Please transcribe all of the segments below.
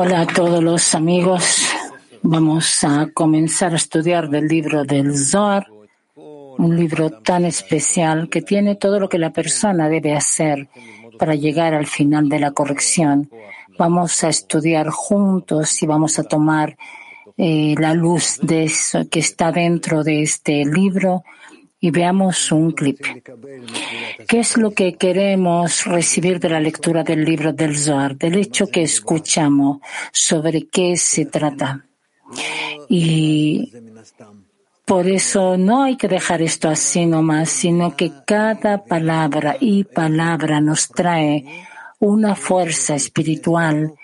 Hola a todos los amigos. Vamos a comenzar a estudiar del libro del Zohar, un libro tan especial que tiene todo lo que la persona debe hacer para llegar al final de la corrección. Vamos a estudiar juntos y vamos a tomar eh, la luz de eso que está dentro de este libro y veamos un clip. ¿Qué es lo que queremos recibir de la lectura del libro del Zohar, del hecho que escuchamos sobre qué se trata? Y por eso no hay que dejar esto así nomás, sino que cada palabra y palabra nos trae una fuerza espiritual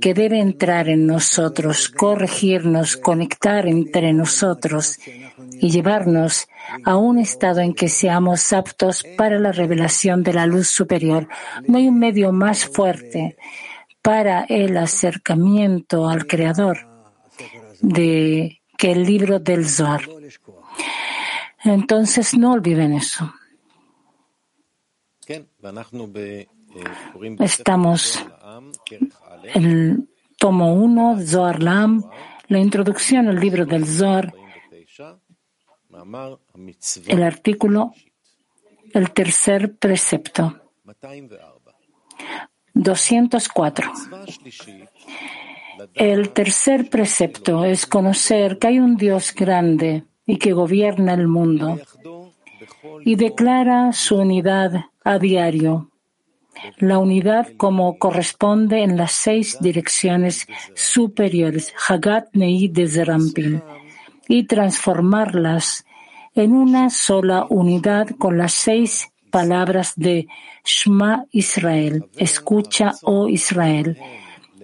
que debe entrar en nosotros, corregirnos, conectar entre nosotros y llevarnos a un estado en que seamos aptos para la revelación de la luz superior. No hay un medio más fuerte para el acercamiento al Creador de, que el libro del Zohar. Entonces no olviden eso. Estamos en el tomo 1, Zohar Lam, la introducción al libro del Zohar, el artículo, el tercer precepto. 204. El tercer precepto es conocer que hay un Dios grande y que gobierna el mundo y declara su unidad a diario. La unidad como corresponde en las seis direcciones superiores, Hagat Nei de Zerampin, y transformarlas en una sola unidad con las seis palabras de Shema Israel, escucha, oh Israel,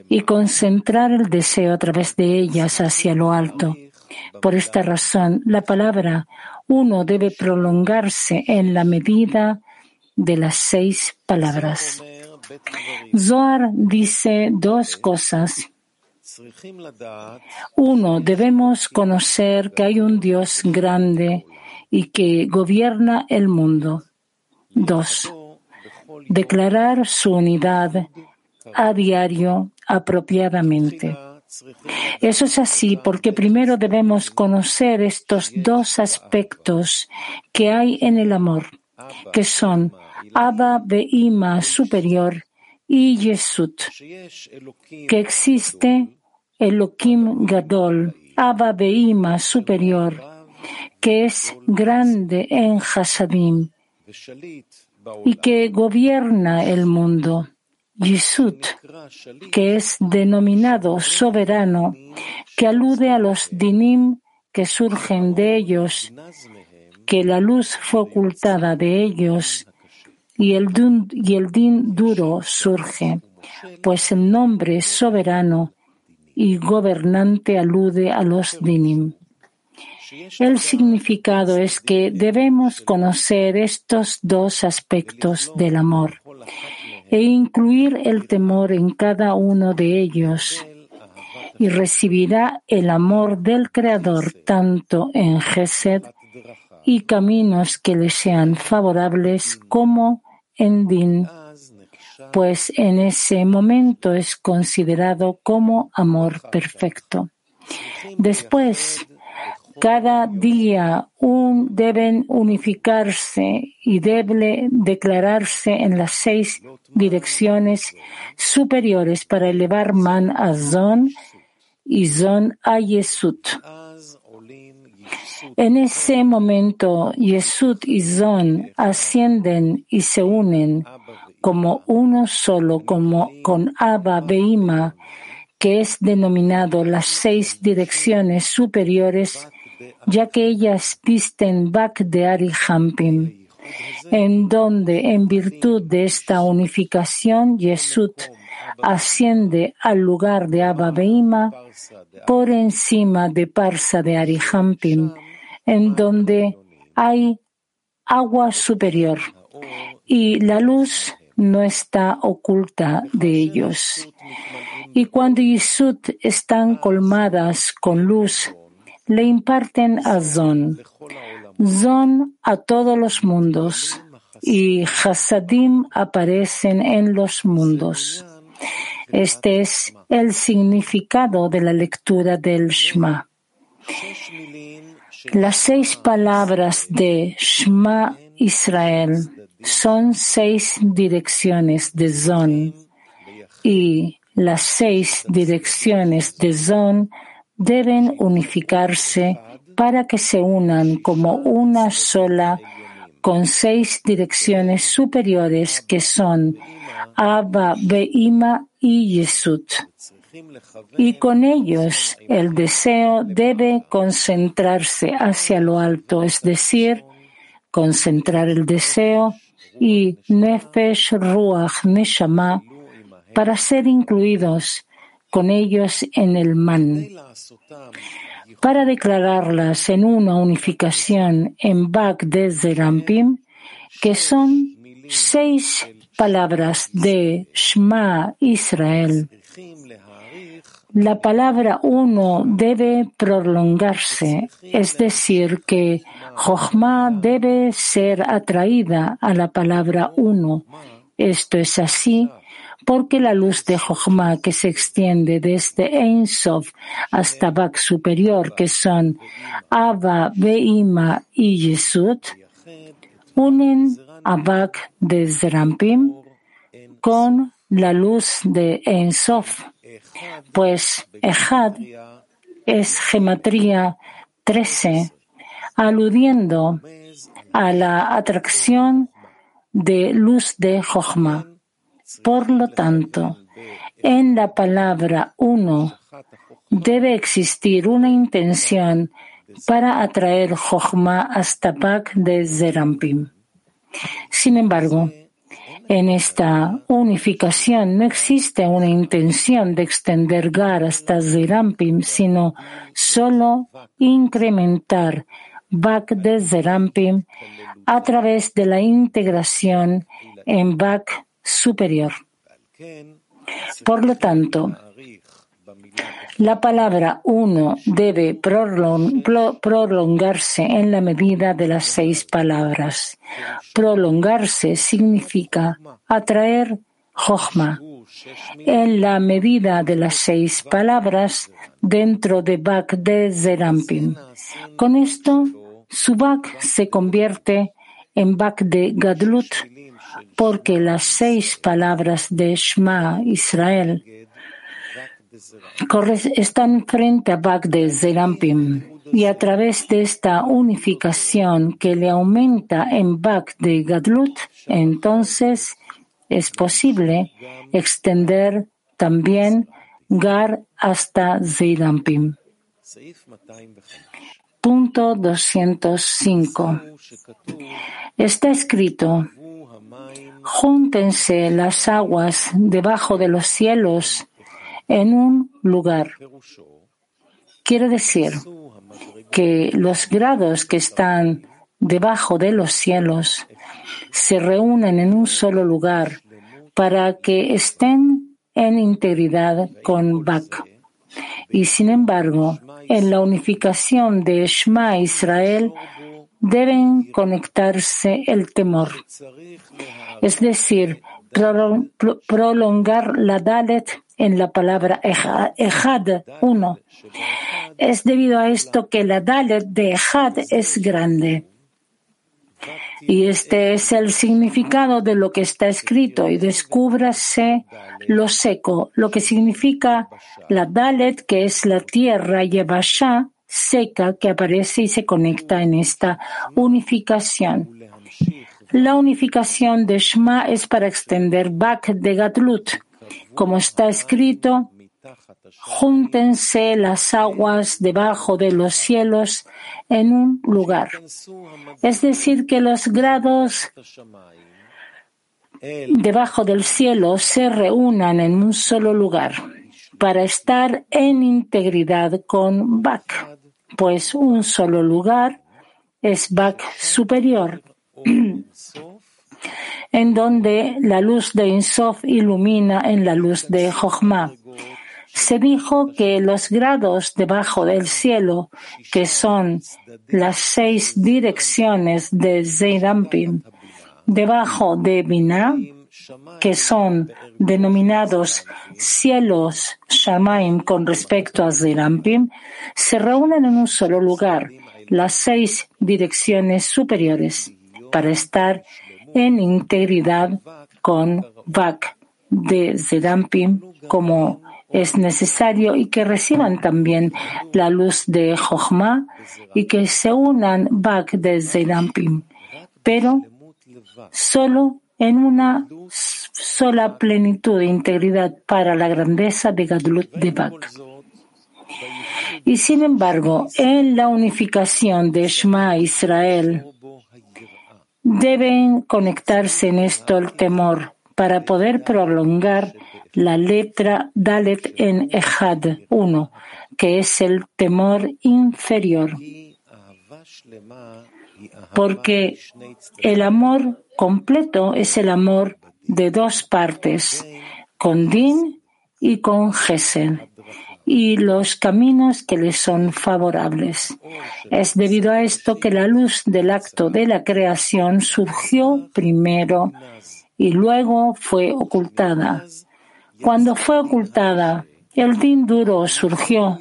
y concentrar el deseo a través de ellas hacia lo alto. Por esta razón, la palabra uno debe prolongarse en la medida de las seis palabras. Zohar dice dos cosas. Uno, debemos conocer que hay un Dios grande y que gobierna el mundo. Dos, declarar su unidad a diario apropiadamente. Eso es así porque primero debemos conocer estos dos aspectos que hay en el amor, que son Abba Beima superior y Yesut, que existe Elohim Gadol, Abba Beima superior, que es grande en Hasadim y que gobierna el mundo. Yisut, que es denominado soberano, que alude a los dinim que surgen de ellos, que la luz fue ocultada de ellos y el, y el din duro surge, pues el nombre soberano y gobernante alude a los dinim. El significado es que debemos conocer estos dos aspectos del amor e incluir el temor en cada uno de ellos y recibirá el amor del Creador tanto en Gesed y caminos que le sean favorables como en Din, pues en ese momento es considerado como amor perfecto. Después, cada día un, deben unificarse y debe declararse en las seis direcciones superiores para elevar man a zon y zon a yesut. En ese momento, Yesut y Zon ascienden y se unen como uno solo, como con Abba Beima, que es denominado las seis direcciones superiores ya que ellas visten Bak de Ari Hampim, en donde, en virtud de esta unificación, Yesut asciende al lugar de Abba Beima por encima de Parsa de Ari Hampim, en donde hay agua superior y la luz no está oculta de ellos. Y cuando Yesut están colmadas con luz, le imparten a Zon, Zon a todos los mundos, y Hasadim aparecen en los mundos. Este es el significado de la lectura del Shema. Las seis palabras de Shema Israel son seis direcciones de Zon y las seis direcciones de Zon deben unificarse para que se unan como una sola con seis direcciones superiores que son Abba, Beima y Yesud. Y con ellos el deseo debe concentrarse hacia lo alto, es decir, concentrar el deseo y Nefesh, Ruach, Neshama para ser incluidos con ellos en el man. Para declararlas en una unificación en Bak de Zerampim, que son seis palabras de Shema Israel. La palabra uno debe prolongarse, es decir, que Jochma debe ser atraída a la palabra uno. Esto es así porque la luz de Jochma que se extiende desde Ein Sof hasta Bak superior, que son Abba, Beima y Yesud, unen a Bak de Zerampim con la luz de Ein Sof, pues Ejad es gematría 13, aludiendo a la atracción de luz de Jochma. Por lo tanto, en la palabra uno debe existir una intención para atraer Jochma hasta Pak de Zerampim. Sin embargo, en esta unificación no existe una intención de extender Gar hasta Zerampim, sino solo incrementar Bak de Zerampim a través de la integración en Bak superior. Por lo tanto, la palabra uno debe prolongarse en la medida de las seis palabras. Prolongarse significa atraer Jochma en la medida de las seis palabras dentro de Bak de Zerampim. Con esto, su Bak se convierte en Bak de Gadlut porque las seis palabras de Shema Israel están frente a Bak de Zerampim y a través de esta unificación que le aumenta en Bak de Gadlut, entonces es posible extender también Gar hasta Zerampim. Punto 205. Está escrito Júntense las aguas debajo de los cielos en un lugar. Quiere decir que los grados que están debajo de los cielos se reúnen en un solo lugar para que estén en integridad con Bak. Y sin embargo, en la unificación de Shema Israel deben conectarse el temor es decir, prolongar la Dalet en la palabra Ejad, uno. Es debido a esto que la Dalet de Ejad es grande. Y este es el significado de lo que está escrito y descúbrase lo seco, lo que significa la Dalet, que es la tierra Yevashá, seca, que aparece y se conecta en esta unificación. La unificación de Shema es para extender Bak de Gatlut. Como está escrito, júntense las aguas debajo de los cielos en un lugar. Es decir, que los grados debajo del cielo se reúnan en un solo lugar para estar en integridad con Bak, pues un solo lugar es Bak superior en donde la luz de Insof ilumina en la luz de Jochma. Se dijo que los grados debajo del cielo, que son las seis direcciones de Zeirampim, debajo de Binah, que son denominados cielos Shamaim con respecto a Zerampim, se reúnen en un solo lugar, las seis direcciones superiores, para estar en integridad con Vak de Zerampim como es necesario y que reciban también la luz de Jochma y que se unan Bak de Zerampim, pero solo en una sola plenitud e integridad para la grandeza de Gadlut de Bak. Y sin embargo, en la unificación de Shema Israel, deben conectarse en esto el temor para poder prolongar la letra Dalet en Ejad 1, que es el temor inferior. Porque el amor completo es el amor de dos partes, con Din y con Gesed, y los caminos que le son favorables. Es debido a esto que la luz del acto de la creación surgió primero y luego fue ocultada. Cuando fue ocultada, el din duro surgió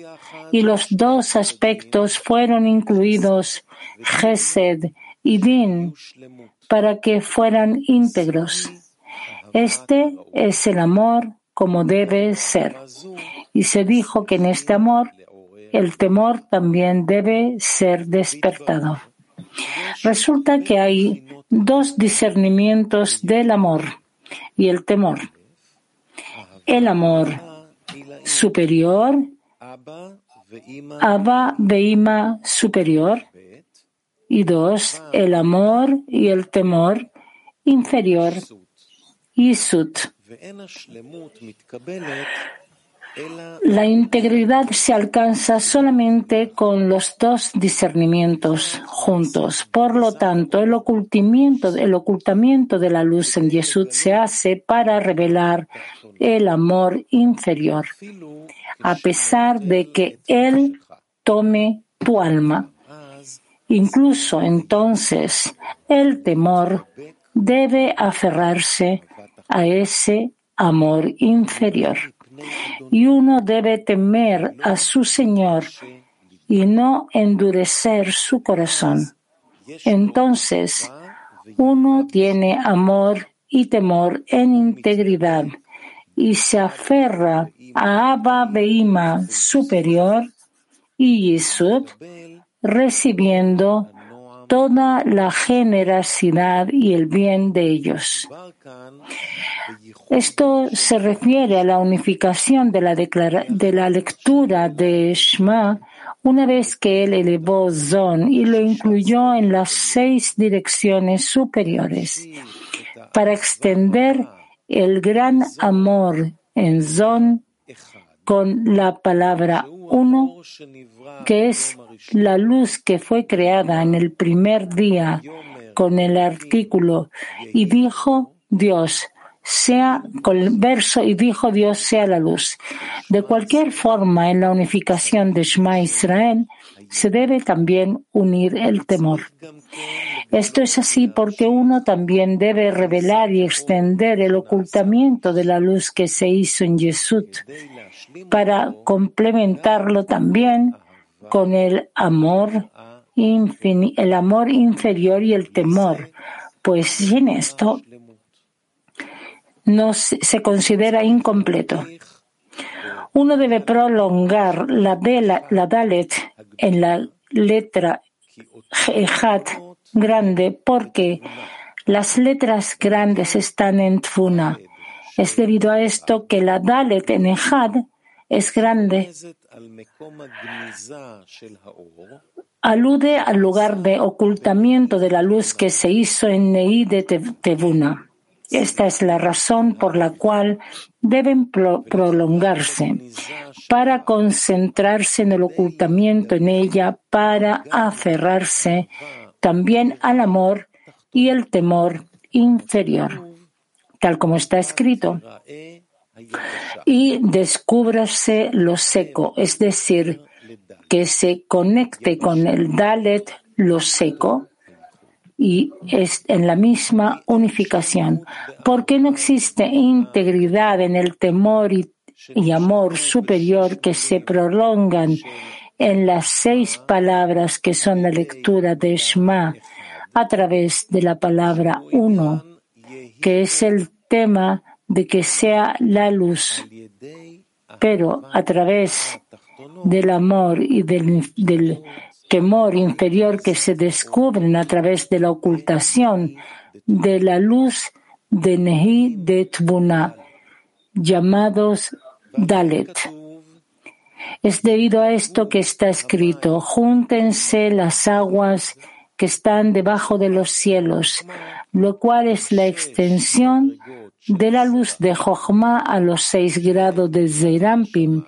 y los dos aspectos fueron incluidos, Gesed y din, para que fueran íntegros. Este es el amor como debe ser. Y se dijo que en este amor el temor también debe ser despertado. Resulta que hay dos discernimientos del amor y el temor. El amor superior, Abba Beima superior, y dos, el amor y el temor inferior, Yisut. La integridad se alcanza solamente con los dos discernimientos juntos. Por lo tanto, el ocultamiento, el ocultamiento de la luz en Yesud se hace para revelar el amor inferior, a pesar de que Él tome tu alma. Incluso entonces, el temor debe aferrarse a ese amor inferior y uno debe temer a su Señor y no endurecer su corazón. Entonces, uno tiene amor y temor en integridad y se aferra a Abba Beima superior y Yisud, recibiendo toda la generosidad y el bien de ellos. Esto se refiere a la unificación de la, de la lectura de Shema una vez que él elevó Zon y lo incluyó en las seis direcciones superiores para extender el gran amor en Zon con la palabra uno, que es la luz que fue creada en el primer día con el artículo. Y dijo Dios, sea con verso y dijo Dios sea la luz. De cualquier forma, en la unificación de Shema Israel se debe también unir el temor. Esto es así porque uno también debe revelar y extender el ocultamiento de la luz que se hizo en Yesud para complementarlo también con el amor, el amor inferior y el temor, pues sin esto no se considera incompleto. Uno debe prolongar la, la Dalet en la letra Ejat grande porque las letras grandes están en Tfuna. Es debido a esto que la Dalet en Ejad es grande. Alude al lugar de ocultamiento de la luz que se hizo en Nei de Tevuna. Esta es la razón por la cual deben prolongarse, para concentrarse en el ocultamiento en ella, para aferrarse también al amor y el temor inferior, tal como está escrito. Y descúbrase lo seco, es decir, que se conecte con el Dalet lo seco y es en la misma unificación. Porque no existe integridad en el temor y, amor superior que se prolongan en las seis palabras que son la lectura de Shema a través de la palabra uno, que es el tema de que sea la luz, pero a través del amor y del temor inferior que se descubren a través de la ocultación de la luz de Nehi de Tbuna, llamados Dalet. Es debido a esto que está escrito, júntense las aguas que están debajo de los cielos, lo cual es la extensión de la luz de Jochma a los seis grados de Zeirampim,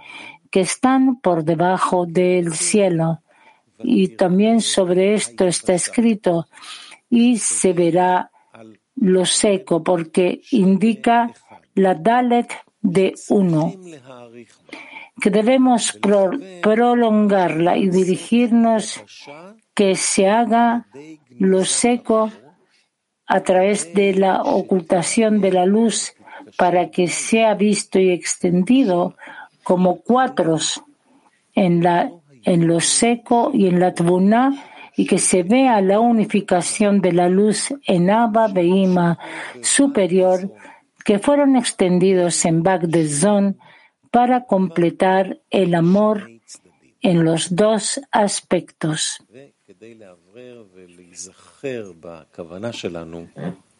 que están por debajo del cielo. Y también sobre esto está escrito, y se verá lo seco, porque indica la Dalet de uno, que debemos prolongarla y dirigirnos que se haga lo seco a través de la ocultación de la luz para que sea visto y extendido como cuatros en, la, en lo seco y en la tbuna y que se vea la unificación de la luz en Abba Beima superior que fueron extendidos en Bagdezón para completar el amor en los dos aspectos.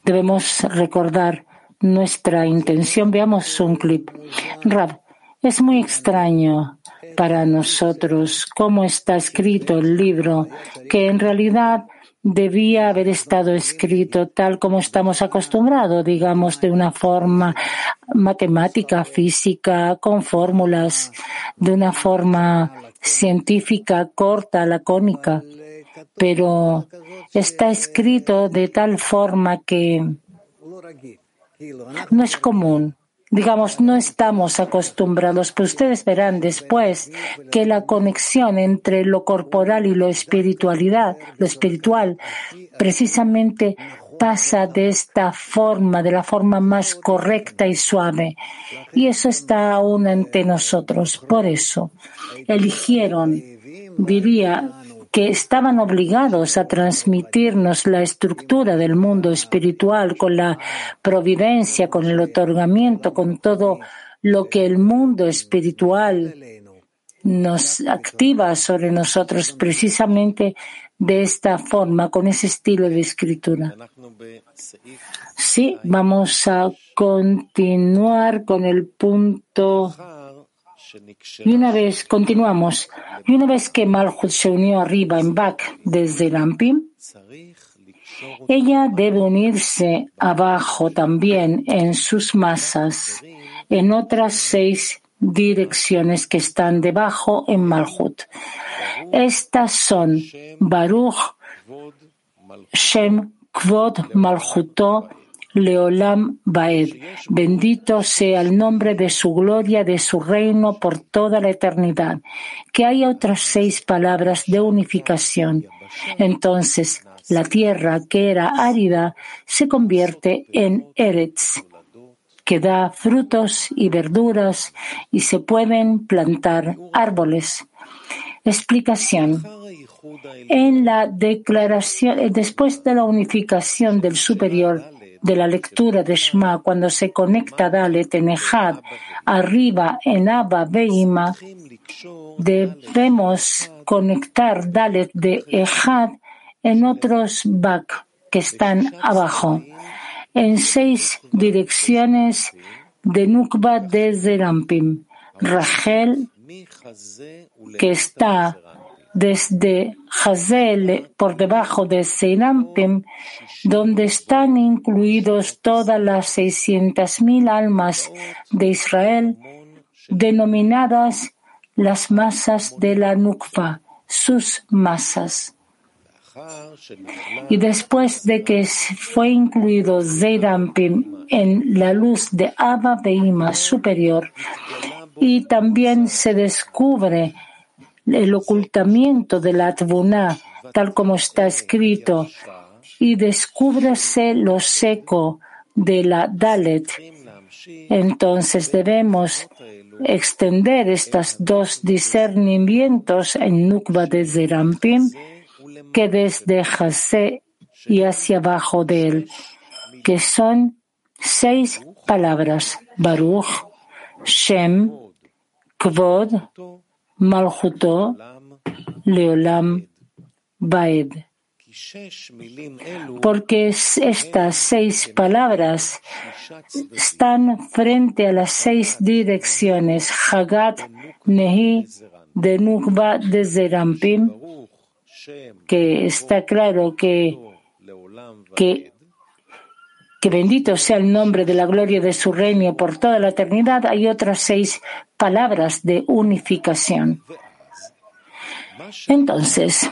Debemos recordar nuestra intención. Veamos un clip. Rab, es muy extraño para nosotros cómo está escrito el libro, que en realidad debía haber estado escrito tal como estamos acostumbrados, digamos, de una forma matemática, física, con fórmulas, de una forma científica, corta, lacónica pero está escrito de tal forma que no es común. Digamos, no estamos acostumbrados, pero ustedes verán después que la conexión entre lo corporal y lo espiritualidad, lo espiritual, precisamente pasa de esta forma, de la forma más correcta y suave. Y eso está aún ante nosotros. Por eso eligieron, diría, que estaban obligados a transmitirnos la estructura del mundo espiritual con la providencia, con el otorgamiento, con todo lo que el mundo espiritual nos activa sobre nosotros precisamente de esta forma, con ese estilo de escritura. Sí, vamos a continuar con el punto y una vez, continuamos, y una vez que Malchut se unió arriba en Bak desde Rampim, ella debe unirse abajo también en sus masas, en otras seis direcciones que están debajo en Malchut. Estas son Baruch, Shem, Kvod, Malchuto, Leolam Baed. Bendito sea el nombre de su gloria, de su reino por toda la eternidad. Que haya otras seis palabras de unificación. Entonces, la tierra que era árida se convierte en Eretz, que da frutos y verduras y se pueden plantar árboles. Explicación. En la declaración, después de la unificación del superior, de la lectura de Shema cuando se conecta Dalet en Ejad, arriba en Abba Beima, debemos conectar Dalet de Ejad en otros Bak que están abajo, en seis direcciones de Nukba desde Rampim. Rachel, que está desde Hazel por debajo de Seirampim, donde están incluidos todas las 600.000 almas de Israel, denominadas las masas de la Nukva, sus masas. Y después de que fue incluido Zeirampim en la luz de Abba Beima superior, y también se descubre el ocultamiento de la Tbuná, tal como está escrito, y descúbrase lo seco de la Dalet. Entonces debemos extender estos dos discernimientos en Nukba de Zerampim, que desde Jase y hacia abajo de él, que son seis palabras, Baruch, Shem, Kvod, Malchuto, Leolam, Baed. Porque estas seis palabras están frente a las seis direcciones Hagat, Nehi, de Nukba, de Zerampim, que está claro que, que, que bendito sea el nombre de la gloria de su reino por toda la eternidad, hay otras seis palabras de unificación. Entonces,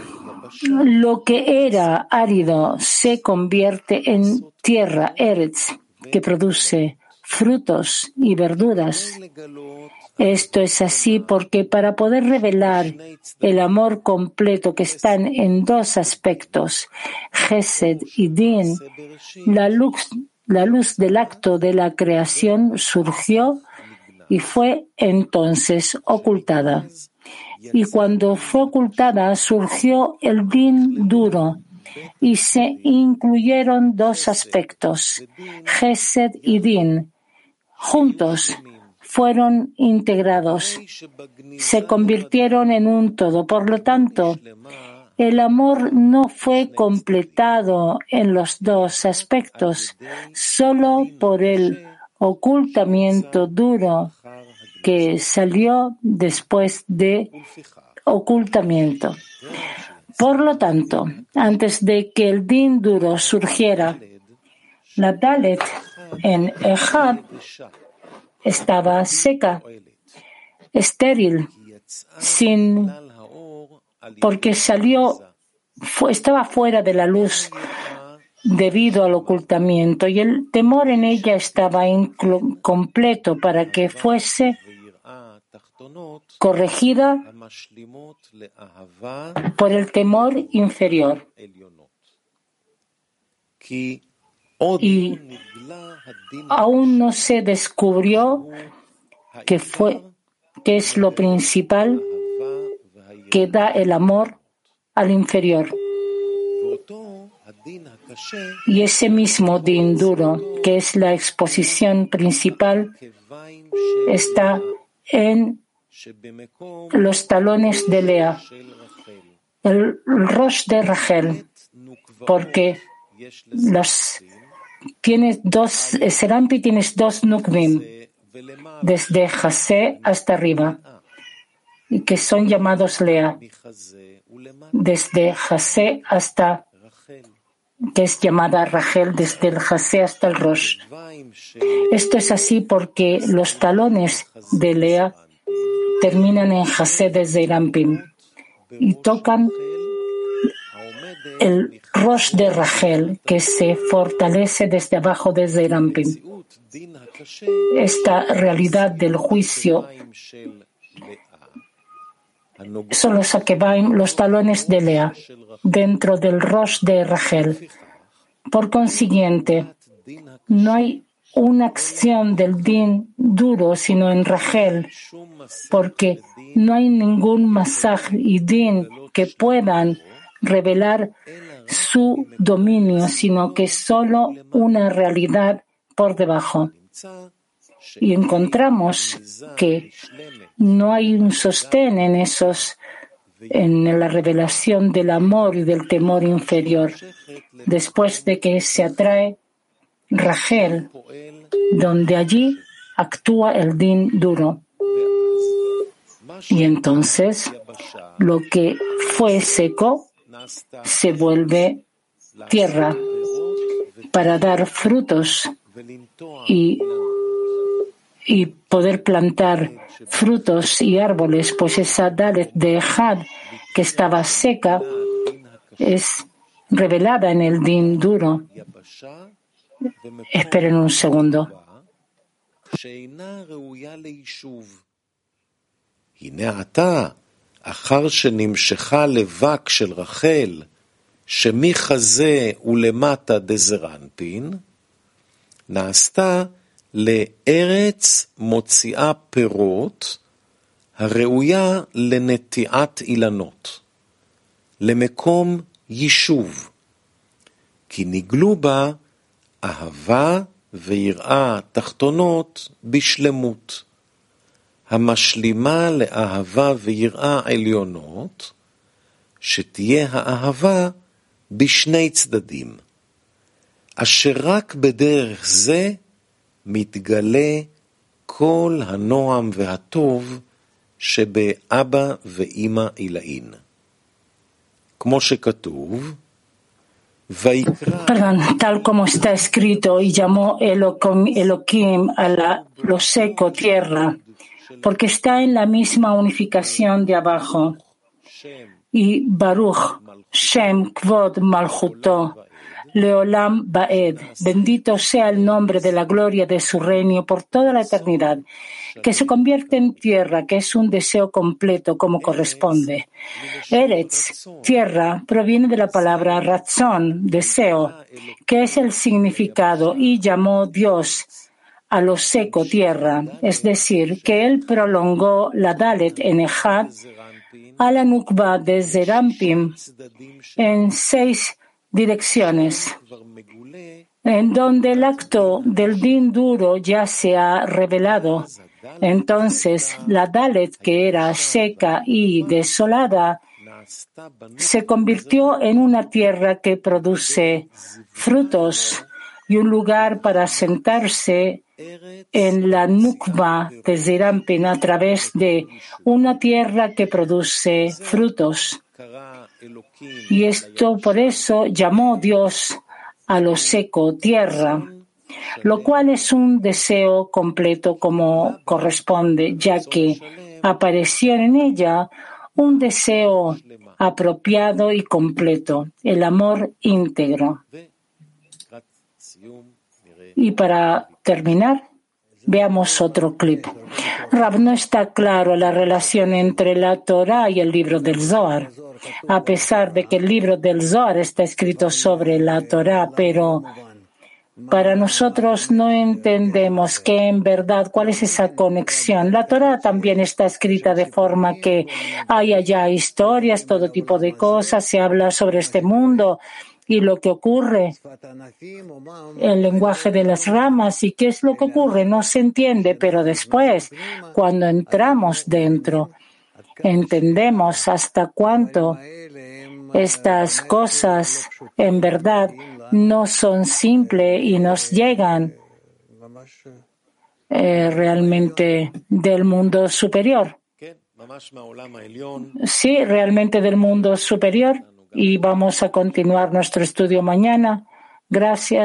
lo que era árido se convierte en tierra, Eretz, que produce frutos y verduras. Esto es así porque para poder revelar el amor completo que están en dos aspectos, Gesed y Din, la luz, la luz del acto de la creación surgió y fue entonces ocultada. Y cuando fue ocultada surgió el din duro y se incluyeron dos aspectos, Gesed y Din. Juntos fueron integrados, se convirtieron en un todo. Por lo tanto, el amor no fue completado en los dos aspectos, solo por el ocultamiento duro que salió después de ocultamiento. Por lo tanto, antes de que el din duro surgiera, la Dalet en Ejad estaba seca, estéril, sin, porque salió, estaba fuera de la luz debido al ocultamiento y el temor en ella estaba incompleto para que fuese corregida por el temor inferior. Y aún no se descubrió que es lo principal que da el amor al inferior. Y ese mismo din duro, que es la exposición principal, está en los talones de Lea, el Rosh de Rachel, porque los, tienes dos, Serampi tienes dos Nukvim, desde Jase hasta arriba, que son llamados Lea, desde Jase hasta que es llamada Rachel desde el Jase hasta el Rosh. Esto es así porque los talones de Lea terminan en Jase de Zeirampim y tocan el Rosh de Rachel que se fortalece desde abajo de Zeirampim. Esta realidad del juicio son los Akebaim, los talones de Lea, dentro del Rosh de Rachel. Por consiguiente, no hay una acción del din duro, sino en Rachel, porque no hay ningún masaj y din que puedan revelar su dominio, sino que solo una realidad por debajo. Y encontramos que no hay un sostén en esos en la revelación del amor y del temor inferior, después de que se atrae Rachel, donde allí actúa el din duro. Y entonces lo que fue seco se vuelve tierra para dar frutos y, y poder plantar frutos y árboles, pues esa Dalet de Had que estaba seca es revelada en el din duro. Esperen un segundo. אחר שנמשכה לבק של רחל, שמחזה ולמטה דזרנפין, נעשתה לארץ מוציאה פירות, הראויה לנטיעת אילנות, למקום יישוב, כי נגלו בה אהבה ויראה תחתונות בשלמות, המשלימה לאהבה ויראה עליונות, שתהיה האהבה בשני צדדים, אשר רק בדרך זה מתגלה כל הנועם והטוב שבאבא ואימא עילאין. כמו שכתוב, Perdón, tal como está escrito, y llamó Elohim a la, lo seco tierra, porque está en la misma unificación de abajo. Y Baruch, Shem, Kvod, Malchuto, Leolam Baed, bendito sea el nombre de la gloria de su reino por toda la eternidad, que se convierte en tierra, que es un deseo completo como corresponde. Eretz, tierra, proviene de la palabra razón, deseo, que es el significado, y llamó Dios a lo seco tierra, es decir, que él prolongó la Dalet en Ejad a la Nukba de Zerampim en seis direcciones, en donde el acto del din duro ya se ha revelado. Entonces, la Dalet, que era seca y desolada, se convirtió en una tierra que produce frutos y un lugar para sentarse en la Nukba de Zerampin a través de una tierra que produce frutos. Y esto por eso llamó Dios a lo seco tierra, lo cual es un deseo completo como corresponde, ya que apareció en ella un deseo apropiado y completo, el amor íntegro. Y para terminar, veamos otro clip. Rab, no está claro la relación entre la Torah y el libro del Zohar, a pesar de que el libro del Zohar está escrito sobre la Torah, pero para nosotros no entendemos que en verdad cuál es esa conexión. La Torah también está escrita de forma que hay allá historias, todo tipo de cosas, se habla sobre este mundo y lo que ocurre, el lenguaje de las ramas y qué es lo que ocurre, no se entiende, pero después, cuando entramos dentro, entendemos hasta cuánto estas cosas en verdad no son simples y nos llegan eh, realmente del mundo superior. Sí, realmente del mundo superior y vamos a continuar nuestro estudio mañana. Gracias.